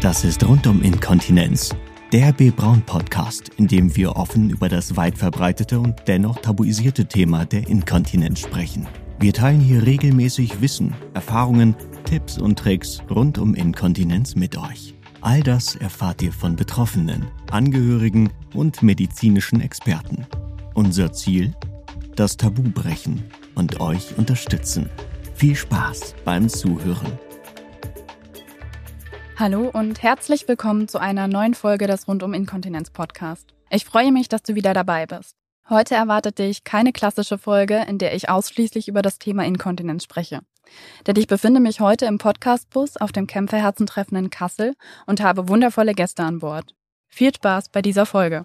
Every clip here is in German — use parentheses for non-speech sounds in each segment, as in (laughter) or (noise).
Das ist rund um Inkontinenz. Der B. Braun Podcast, in dem wir offen über das weit verbreitete und dennoch tabuisierte Thema der Inkontinenz sprechen. Wir teilen hier regelmäßig Wissen, Erfahrungen, Tipps und Tricks rund um Inkontinenz mit euch. All das erfahrt ihr von Betroffenen, Angehörigen und medizinischen Experten. Unser Ziel? Das Tabu brechen und euch unterstützen. Viel Spaß beim Zuhören. Hallo und herzlich willkommen zu einer neuen Folge des Rundum Inkontinenz Podcast. Ich freue mich, dass du wieder dabei bist. Heute erwartet dich keine klassische Folge, in der ich ausschließlich über das Thema Inkontinenz spreche. Denn ich befinde mich heute im Podcastbus auf dem Kämpferherzentreffen in Kassel und habe wundervolle Gäste an Bord. Viel Spaß bei dieser Folge.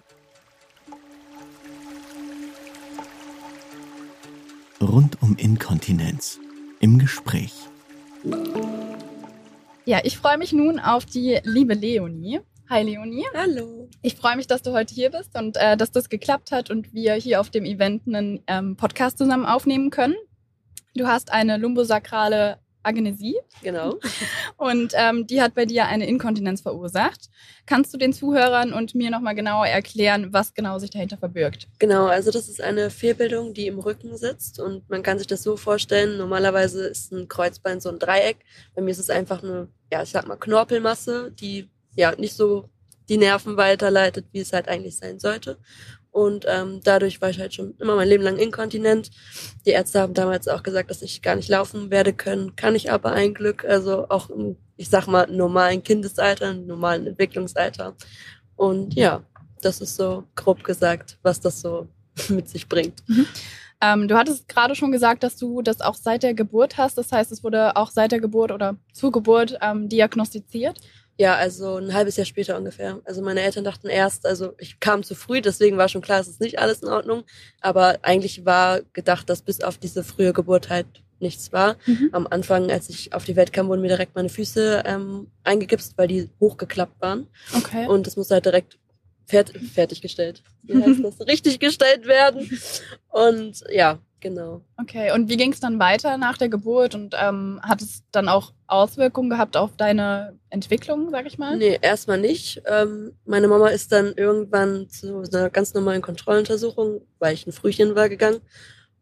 Rund um Inkontinenz. Im Gespräch. Ja, ich freue mich nun auf die liebe Leonie. Hi Leonie. Hallo. Ich freue mich, dass du heute hier bist und äh, dass das geklappt hat und wir hier auf dem Event einen ähm, Podcast zusammen aufnehmen können. Du hast eine lumbosakrale Agenesie. Genau. Und ähm, die hat bei dir eine Inkontinenz verursacht. Kannst du den Zuhörern und mir nochmal genauer erklären, was genau sich dahinter verbirgt? Genau, also das ist eine Fehlbildung, die im Rücken sitzt und man kann sich das so vorstellen, normalerweise ist ein Kreuzbein so ein Dreieck. Bei mir ist es einfach eine, ja, ich sag mal, Knorpelmasse, die ja nicht so die Nerven weiterleitet, wie es halt eigentlich sein sollte. Und ähm, dadurch war ich halt schon immer mein Leben lang inkontinent. Die Ärzte haben damals auch gesagt, dass ich gar nicht laufen werde können. Kann ich aber ein Glück. Also auch im, ich sag mal, normalen Kindesalter, im normalen Entwicklungsalter. Und ja, das ist so grob gesagt, was das so (laughs) mit sich bringt. Mhm. Ähm, du hattest gerade schon gesagt, dass du das auch seit der Geburt hast. Das heißt, es wurde auch seit der Geburt oder zur Geburt ähm, diagnostiziert. Ja, also ein halbes Jahr später ungefähr. Also meine Eltern dachten erst, also ich kam zu früh, deswegen war schon klar, es ist nicht alles in Ordnung. Aber eigentlich war gedacht, dass bis auf diese frühe Geburt halt nichts war. Mhm. Am Anfang, als ich auf die Welt kam, wurden mir direkt meine Füße ähm, eingegipst, weil die hochgeklappt waren. Okay. Und das musste halt direkt fert fertiggestellt. Wie heißt das? (laughs) Richtig gestellt werden. Und ja, Genau. Okay, und wie ging es dann weiter nach der Geburt und ähm, hat es dann auch Auswirkungen gehabt auf deine Entwicklung, sag ich mal? Nee, erstmal nicht. Ähm, meine Mama ist dann irgendwann zu einer ganz normalen Kontrolluntersuchung, weil ich ein Frühchen war, gegangen.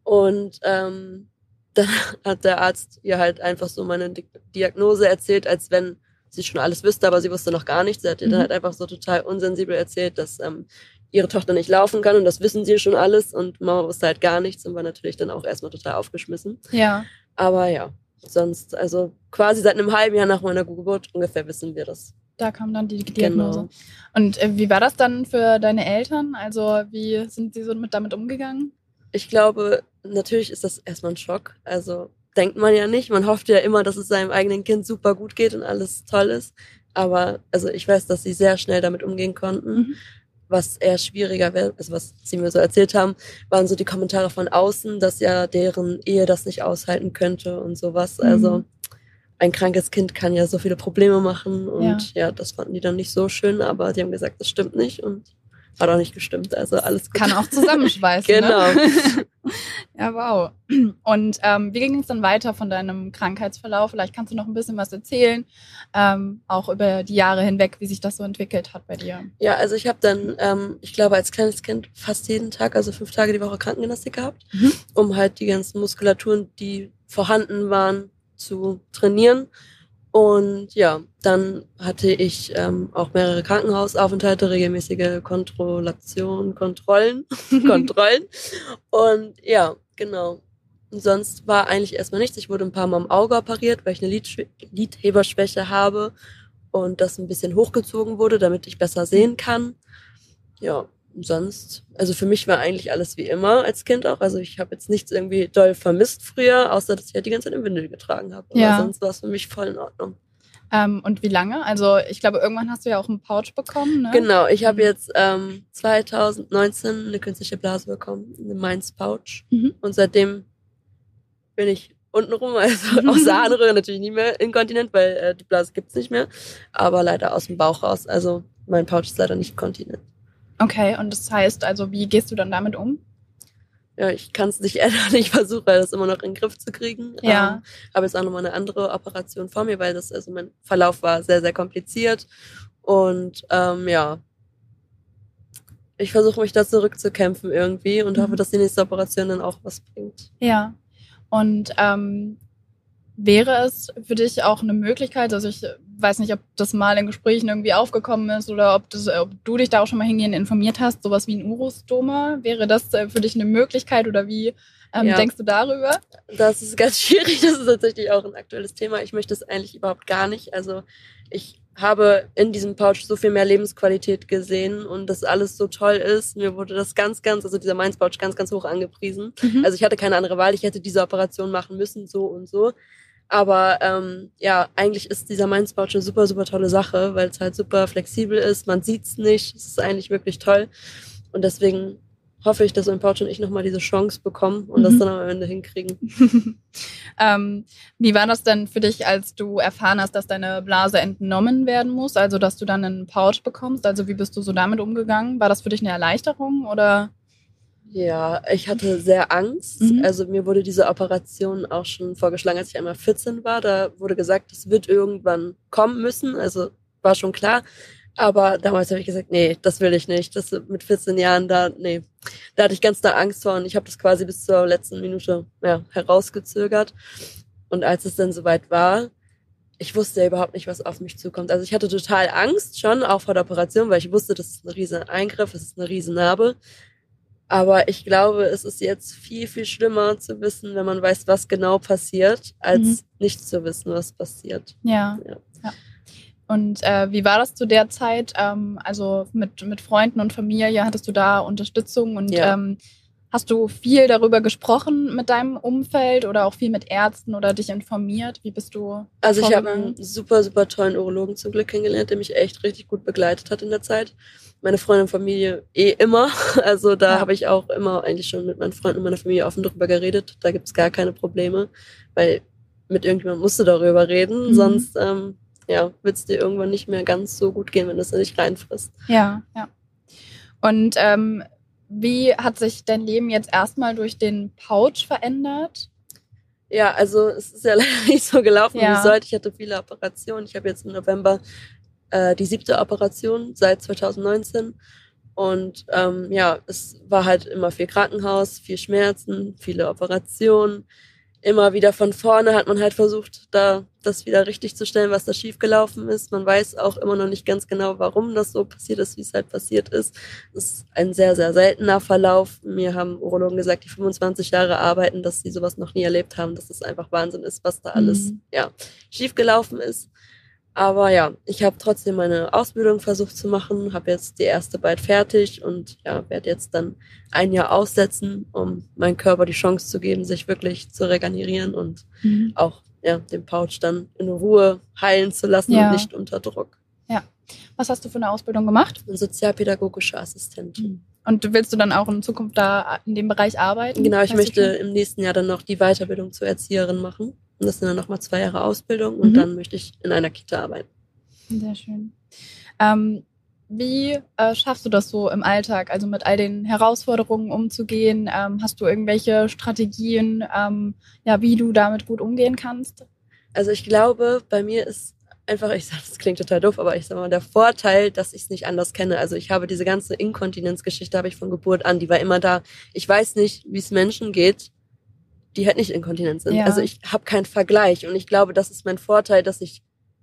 Und ähm, (laughs) dann hat der Arzt ihr halt einfach so meine Diagnose erzählt, als wenn sie schon alles wüsste, aber sie wusste noch gar nichts. Sie hat ihr mhm. dann halt einfach so total unsensibel erzählt, dass ähm, ihre Tochter nicht laufen kann und das wissen sie schon alles und Mama wusste halt gar nichts und war natürlich dann auch erstmal total aufgeschmissen. Ja. Aber ja, sonst, also quasi seit einem halben Jahr nach meiner Geburt ungefähr wissen wir das. Da kam dann die Diagnose. Genau. Und äh, wie war das dann für deine Eltern? Also wie sind sie so mit damit umgegangen? Ich glaube, natürlich ist das erstmal ein Schock. Also denkt man ja nicht. Man hofft ja immer, dass es seinem eigenen Kind super gut geht und alles toll ist. Aber also ich weiß, dass sie sehr schnell damit umgehen konnten. Mhm was eher schwieriger wäre, also was sie mir so erzählt haben, waren so die Kommentare von außen, dass ja deren Ehe das nicht aushalten könnte und sowas. Mhm. Also ein krankes Kind kann ja so viele Probleme machen und ja. ja. das fanden die dann nicht so schön, aber die haben gesagt, das stimmt nicht und hat auch nicht gestimmt. Also alles gut. Kann auch zusammenschweißen. (laughs) Ne? genau. Ne? (laughs) ja, wow. Und ähm, wie ging es dann weiter von deinem Krankheitsverlauf? Vielleicht kannst du noch ein bisschen was erzählen, ähm, auch über die Jahre hinweg, wie sich das so entwickelt hat bei dir. Ja, also ich habe dann, ähm, ich glaube, als kleines Kind fast jeden Tag, also fünf Tage die Woche Krankengymnastik gehabt, mhm. um halt die ganzen Muskulaturen, die vorhanden waren, zu trainieren. Und ja, dann hatte ich ähm, auch mehrere Krankenhausaufenthalte, regelmäßige Kontrollation, Kontrollen, (laughs) Kontrollen. Und ja, genau. Und sonst war eigentlich erstmal nichts. Ich wurde ein paar Mal im Auge operiert, weil ich eine Lid Lidheberschwäche habe und das ein bisschen hochgezogen wurde, damit ich besser sehen kann. Ja, sonst, also für mich war eigentlich alles wie immer als Kind auch. Also ich habe jetzt nichts irgendwie doll vermisst früher, außer dass ich halt die ganze Zeit im Windel getragen habe. Aber ja. sonst war es für mich voll in Ordnung. Ähm, und wie lange? Also ich glaube, irgendwann hast du ja auch einen Pouch bekommen, ne? Genau, ich habe mhm. jetzt ähm, 2019 eine künstliche Blase bekommen, eine Mainz Pouch. Mhm. Und seitdem bin ich untenrum, (laughs) also (laughs) aus der Harnröhre natürlich nie mehr inkontinent, weil äh, die Blase gibt's nicht mehr. Aber leider aus dem Bauch raus. Also mein Pouch ist leider nicht kontinent. Okay, und das heißt also, wie gehst du dann damit um? ja, ich kann es nicht (laughs) ändern. Ich versuche das immer noch in den Griff zu kriegen. Ja. Ähm, habe jetzt auch nochmal eine andere Operation vor mir, weil das, also mein Verlauf war sehr, sehr kompliziert. Und ähm, ja, ich versuche mich da zurückzukämpfen irgendwie und Mhm. hoffe, dass die nächste Operation dann auch was bringt. Ja. Und ähm, wäre es für dich auch eine Möglichkeit, also ich weiß nicht, ob das mal in Gesprächen irgendwie aufgekommen ist oder ob, das, ob du dich da auch schon mal hingehend informiert hast, sowas wie ein Urostoma, wäre das äh, für dich eine Möglichkeit oder wie ähm, Ja. denkst du darüber? Das ist ganz (laughs) schwierig. Das ist tatsächlich auch ein aktuelles Thema. Ich möchte es eigentlich überhaupt gar nicht. Also ich habe in diesem Pouch so viel mehr Lebensqualität gesehen und dass alles so toll ist. Mir wurde das ganz, ganz, also dieser Mainz Pouch ganz, ganz hoch angepriesen. Mhm. Also ich hatte keine andere Wahl. Ich hätte diese Operation machen müssen, so und so. Aber ähm, ja, eigentlich ist dieser Pouch eine super, super tolle Sache, weil es halt super flexibel ist. Man sieht's nicht. Es ist eigentlich wirklich toll. Und deswegen hoffe ich, dass mein Pouch und ich nochmal diese Chance bekommen und das Mhm. dann am Ende hinkriegen. (laughs) ähm, wie war das denn für dich, als du erfahren hast, dass deine Blase entnommen werden muss, also dass du dann einen Pouch bekommst? Also wie bist du so damit umgegangen? War das für dich eine Erleichterung oder? Ja, ich hatte sehr Angst. Mhm. Also mir wurde diese Operation auch schon vorgeschlagen, als ich einmal 14 war. Da wurde gesagt, es wird irgendwann kommen müssen. Also war schon klar. Aber damals habe ich gesagt, nee, das will ich nicht. Das mit 14 Jahren da, nee. Da hatte ich ganz da Angst vor und ich habe das quasi bis zur letzten Minute ja, herausgezögert. Und als es dann soweit war, ich wusste ja überhaupt nicht, was auf mich zukommt. Also ich hatte total Angst schon, auch vor der Operation, weil ich wusste, das ist ein riesen Eingriff, es ist eine riesen Narbe. Aber ich glaube, es ist jetzt viel, viel schlimmer zu wissen, wenn man weiß, was genau passiert, als Mhm. nicht zu wissen, was passiert. Ja. Ja. ja. Und äh, wie war das zu der Zeit? Ähm, also mit, mit Freunden und Familie hattest du da Unterstützung und Ja. ähm, hast du viel darüber gesprochen mit deinem Umfeld oder auch viel mit Ärzten oder dich informiert? Wie bist du? Also ich habe einen super, super tollen Urologen zum Glück kennengelernt, der mich echt richtig gut begleitet hat in der Zeit. Meine Freunde und Familie eh immer. (laughs) Also da Ja. habe ich auch immer eigentlich schon mit meinen Freunden und meiner Familie offen drüber geredet. Da gibt's gar keine Probleme, weil mit irgendjemandem musst du darüber reden, Mhm. sonst ähm, ja, wird's dir irgendwann nicht mehr ganz so gut gehen, wenn du es nicht reinfrisst. Ja, ja. Und ähm, wie hat sich dein Leben jetzt erstmal durch den Pouch verändert? Ja, also es ist ja (laughs) leider nicht so gelaufen, Ja. wie es sollte. Ich hatte viele Operationen. Ich habe jetzt im November äh, die siebte Operation seit 2019. Und ähm, ja, es war halt immer viel Krankenhaus, viel Schmerzen, viele Operationen. Immer wieder von vorne hat man halt versucht, da das wieder richtig zu stellen, was da schiefgelaufen ist. Man weiß auch immer noch nicht ganz genau, warum das so passiert ist, wie es halt passiert ist. Es ist ein sehr, sehr seltener Verlauf. Mir haben Urologen gesagt, die 25 Jahre arbeiten, dass sie sowas noch nie erlebt haben, dass es einfach Wahnsinn ist, was da alles Mhm. ja, schiefgelaufen ist. Aber ja, ich habe trotzdem meine Ausbildung versucht zu machen, habe jetzt die erste bald fertig und ja, werde jetzt dann ein Jahr aussetzen, um meinem Körper die Chance zu geben, sich wirklich zu regenerieren und auch ja, den Pouch dann in Ruhe heilen zu lassen Ja. und nicht unter Druck. Was hast du für eine Ausbildung gemacht? Sozialpädagogische Assistentin. Und willst du dann auch in Zukunft da in dem Bereich arbeiten? Genau, ich möchte schon? im nächsten Jahr dann noch die Weiterbildung zur Erzieherin machen. Und das sind dann nochmal zwei Jahre Ausbildung und Mhm. dann möchte ich in einer Kita arbeiten. Sehr schön. Ähm, wie äh, schaffst du das so im Alltag, also mit all den Herausforderungen umzugehen? Ähm, hast du irgendwelche Strategien, ähm, ja, wie du damit gut umgehen kannst? Also ich glaube, bei mir ist einfach, ich sag, (laughs) das klingt total doof, aber ich sag mal, der Vorteil, dass ich es nicht anders kenne. Also ich habe diese ganze Inkontinenzgeschichte habe ich von Geburt an, die war immer da. Ich weiß nicht, wie es Menschen geht, die halt nicht inkontinent sind. Ja. Also ich habe keinen Vergleich und ich glaube, das ist mein Vorteil, dass ich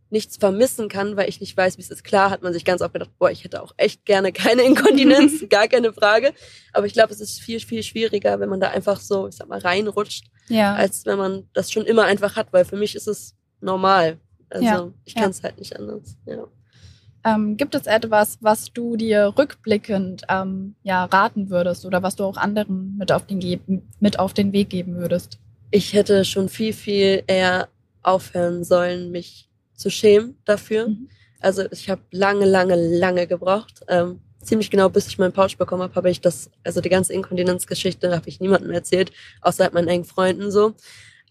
nichts vermissen kann, weil ich nicht weiß, wie es ist. Klar hat man sich ganz oft gedacht, boah, ich hätte auch echt gerne keine Inkontinenz, (laughs) gar keine Frage. Aber ich glaube, es ist viel, viel schwieriger, wenn man da einfach so, ich sag mal, reinrutscht, Ja. als wenn man das schon immer einfach hat, weil für mich ist es normal. Also Ja, ich kann es halt nicht anders. Ja. Ähm, gibt es etwas, was du dir rückblickend ähm, ja, raten würdest oder was du auch anderen mit auf den, mit auf den Weg geben würdest? Ich hätte schon viel, viel eher aufhören sollen, mich zu schämen dafür. Mhm. Also ich habe lange, lange, lange gebraucht. Ähm, ziemlich genau, bis ich meinen Pouch bekommen habe, habe ich das, also die ganze Inkontinenzgeschichte habe ich niemandem erzählt, außer halt meinen engen Freunden so.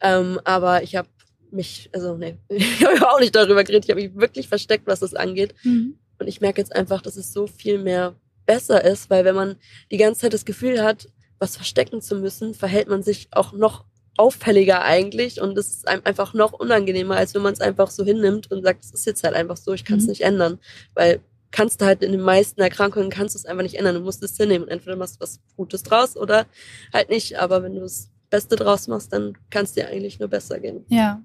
Ähm, aber ich habe mich, also nee, (laughs) ich habe auch nicht darüber geredet, ich habe mich wirklich versteckt, was das angeht. Mhm. Und ich merke jetzt einfach, dass es so viel mehr besser ist, weil wenn man die ganze Zeit das Gefühl hat, was verstecken zu müssen, verhält man sich auch noch auffälliger eigentlich und es ist einem einfach noch unangenehmer, als wenn man es einfach so hinnimmt und sagt, es ist jetzt halt einfach so, ich kann es mhm. nicht ändern. Weil kannst du halt in den meisten Erkrankungen kannst du es einfach nicht ändern. Du musst es hinnehmen. Entweder machst du was Gutes draus oder halt nicht. Aber wenn du das Beste draus machst, dann kann es dir eigentlich nur besser gehen. Ja.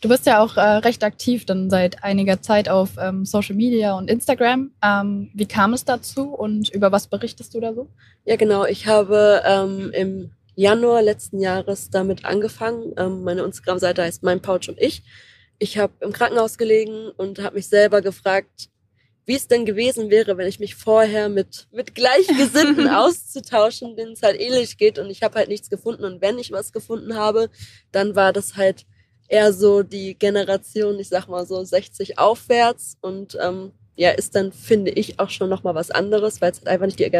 Du bist ja auch äh, recht aktiv dann seit einiger Zeit auf ähm, Social Media und Instagram. Ähm, wie kam es dazu und über was berichtest du da so? Ja, genau. Ich habe ähm, im Januar letzten Jahres damit angefangen. Ähm, meine Instagram-Seite heißt Mein Pouch und ich. Ich habe im Krankenhaus gelegen und habe mich selber gefragt, wie es denn gewesen wäre, wenn ich mich vorher mit, mit Gleichgesinnten (laughs) auszutauschen, denen es halt ähnlich geht und ich habe halt nichts gefunden und wenn ich was gefunden habe, dann war das halt eher so die Generation, ich sag mal so 60 aufwärts und ähm, ja, ist dann, finde ich, auch schon nochmal was anderes, weil es halt einfach nicht die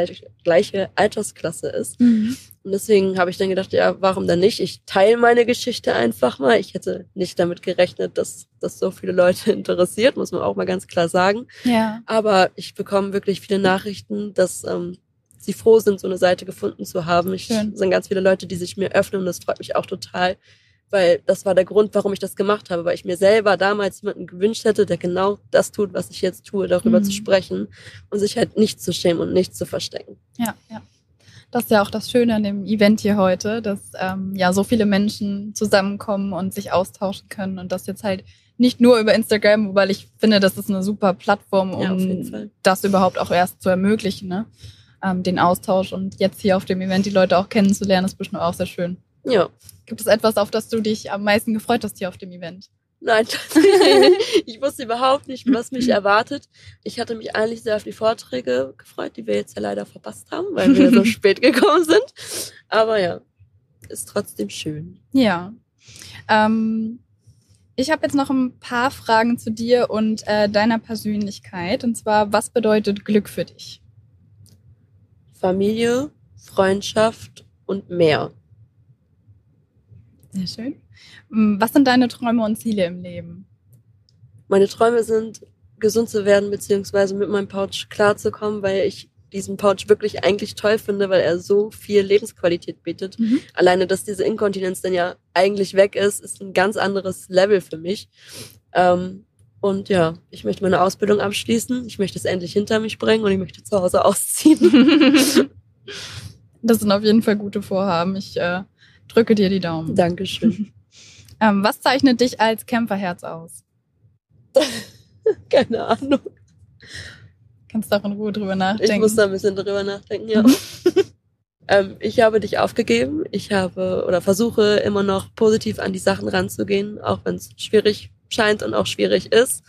gleiche Altersklasse ist. Mhm. Und deswegen habe ich dann gedacht, ja, warum dann nicht? Ich teile meine Geschichte einfach mal. Ich hätte nicht damit gerechnet, dass das so viele Leute (laughs) interessiert, muss man auch mal ganz klar sagen. Ja. Aber ich bekomme wirklich viele Nachrichten, dass ähm, sie froh sind, so eine Seite gefunden zu haben. Es sind ganz viele Leute, die sich mir öffnen und das freut mich auch total, weil das war der Grund, warum ich das gemacht habe, weil ich mir selber damals jemanden gewünscht hätte, der genau das tut, was ich jetzt tue, darüber mhm. zu sprechen und sich halt nicht zu schämen und nicht zu verstecken. Ja, ja. Das ist ja auch das Schöne an dem Event hier heute, dass ähm, ja so viele Menschen zusammenkommen und sich austauschen können und das jetzt halt nicht nur über Instagram, weil ich finde, das ist eine super Plattform, um ja, das überhaupt auch erst zu ermöglichen, ne? Ähm, den Austausch und jetzt hier auf dem Event die Leute auch kennenzulernen, ist bestimmt auch sehr schön. Ja. Gibt es etwas, auf das du dich am meisten gefreut hast hier auf dem Event? Nein, (laughs) ich wusste überhaupt nicht, was mich erwartet. Ich hatte mich eigentlich sehr auf die Vorträge gefreut, die wir jetzt ja leider verpasst haben, weil wir (laughs) so spät gekommen sind. Aber ja, ist trotzdem schön. Ja. Ähm, ich habe jetzt noch ein paar Fragen zu dir und äh, deiner Persönlichkeit. Und zwar, was bedeutet Glück für dich? Familie, Freundschaft und mehr. Sehr schön. Mm, was sind deine Träume und Ziele im Leben? Meine Träume sind, gesund zu werden, beziehungsweise mit meinem Pouch klarzukommen, weil ich diesen Pouch wirklich eigentlich toll finde, weil er so viel Lebensqualität bietet. Mhm. Alleine, dass diese Inkontinenz dann ja eigentlich weg ist, ist ein ganz anderes Level für mich. Ähm, und ja, ich möchte meine Ausbildung abschließen. Ich möchte es endlich hinter mich bringen und ich möchte zu Hause ausziehen. (laughs) (laughs) das sind auf jeden Fall gute Vorhaben. Ich äh, drücke dir die Daumen. Dankeschön. (laughs) ähm, was zeichnet dich als Kämpferherz aus? (laughs) Keine Ahnung. Kannst du auch in Ruhe drüber nachdenken. Ich muss da ein bisschen drüber nachdenken, ja. (laughs) Ähm, ich habe dich aufgegeben. Ich habe oder versuche immer noch positiv an die Sachen ranzugehen, auch wenn es schwierig scheint und auch schwierig ist.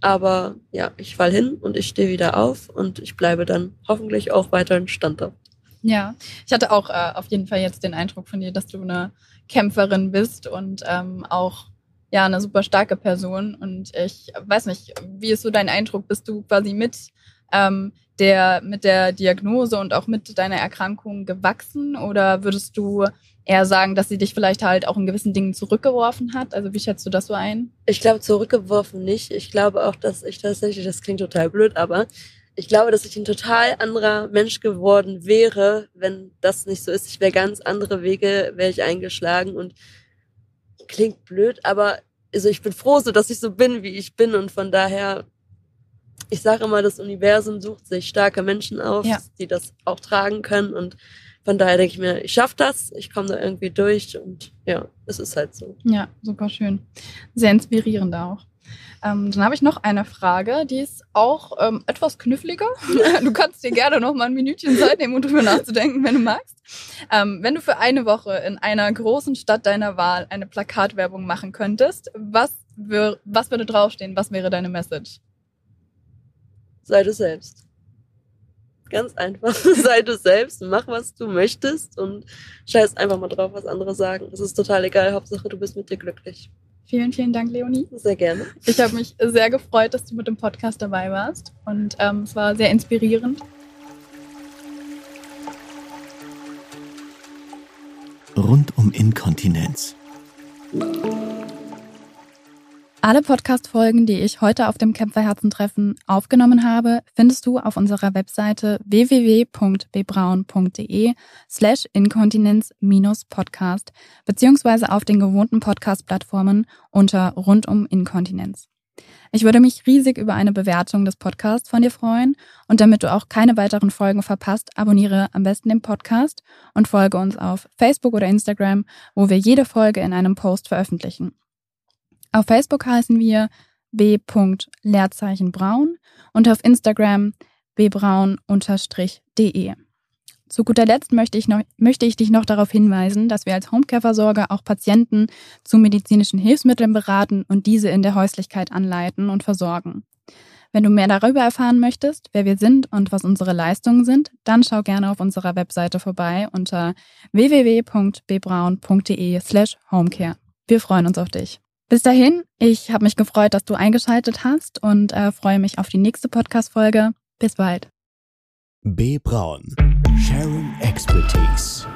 Aber ja, ich fall hin und ich stehe wieder auf und ich bleibe dann hoffentlich auch weiterhin standhaft. Ja, ich hatte auch äh, auf jeden Fall jetzt den Eindruck von dir, dass du eine Kämpferin bist und ähm, auch ja eine super starke Person. Und ich weiß nicht, wie ist so dein Eindruck? Bist du quasi mit ähm, der mit der Diagnose und auch mit deiner Erkrankung gewachsen oder würdest du eher sagen, dass sie dich vielleicht halt auch in gewissen Dingen zurückgeworfen hat? Also wie schätzt du das so ein? Ich glaube zurückgeworfen nicht. Ich glaube auch, dass ich tatsächlich, das klingt total blöd, aber ich glaube, dass ich ein total anderer Mensch geworden wäre, wenn das nicht so ist. Ich wäre ganz andere Wege, wäre ich eingeschlagen und klingt blöd, aber also ich bin froh, so dass ich so bin, wie ich bin und von daher, ich sage immer, das Universum sucht sich starke Menschen auf, ja. die das auch tragen können und von daher denke ich mir, ich schaffe das, ich komme da irgendwie durch und ja, es ist halt so. Ja, super schön. Sehr inspirierend auch. Ähm, dann habe ich noch eine Frage, die ist auch ähm, etwas kniffliger. (laughs) du kannst dir gerne noch mal ein Minütchen Zeit nehmen, um drüber nachzudenken, wenn du magst. Ähm, wenn du für eine Woche in einer großen Stadt deiner Wahl eine Plakatwerbung machen könntest, was, wür was würde draufstehen? Was wäre deine Message? Sei du selbst. Ganz einfach. (laughs) Sei du selbst, mach, was du möchtest und scheiß einfach mal drauf, was andere sagen. Es ist total egal. Hauptsache, du bist mit dir glücklich. Vielen, vielen Dank, Leonie. Sehr gerne. Ich habe mich sehr gefreut, dass du mit dem Podcast dabei warst und ähm, es war sehr inspirierend. Rund um Inkontinenz. Alle Podcast-Folgen, die ich heute auf dem Kämpferherzentreffen aufgenommen habe, findest du auf unserer Webseite www.bbraun.de slash inkontinenz-podcast beziehungsweise auf den gewohnten Podcast-Plattformen unter rundum Inkontinenz. Ich würde mich riesig über eine Bewertung des Podcasts von dir freuen und damit du auch keine weiteren Folgen verpasst, abonniere am besten den Podcast und folge uns auf Facebook oder Instagram, wo wir jede Folge in einem Post veröffentlichen. Auf Facebook heißen wir b.leerzeichen-braun und auf Instagram bbraun-de. Zu guter Letzt möchte ich, noch, möchte ich dich noch darauf hinweisen, dass wir als Homecare-Versorger auch Patienten zu medizinischen Hilfsmitteln beraten und diese in der Häuslichkeit anleiten und versorgen. Wenn du mehr darüber erfahren möchtest, wer wir sind und was unsere Leistungen sind, dann schau gerne auf unserer Webseite vorbei unter www.bbraun.de slash homecare. Wir freuen uns auf dich. Bis dahin, ich habe mich gefreut, dass du eingeschaltet hast und äh, freue mich auf die nächste Podcast-Folge. Bis bald. B. Braun. Sharing Expertise.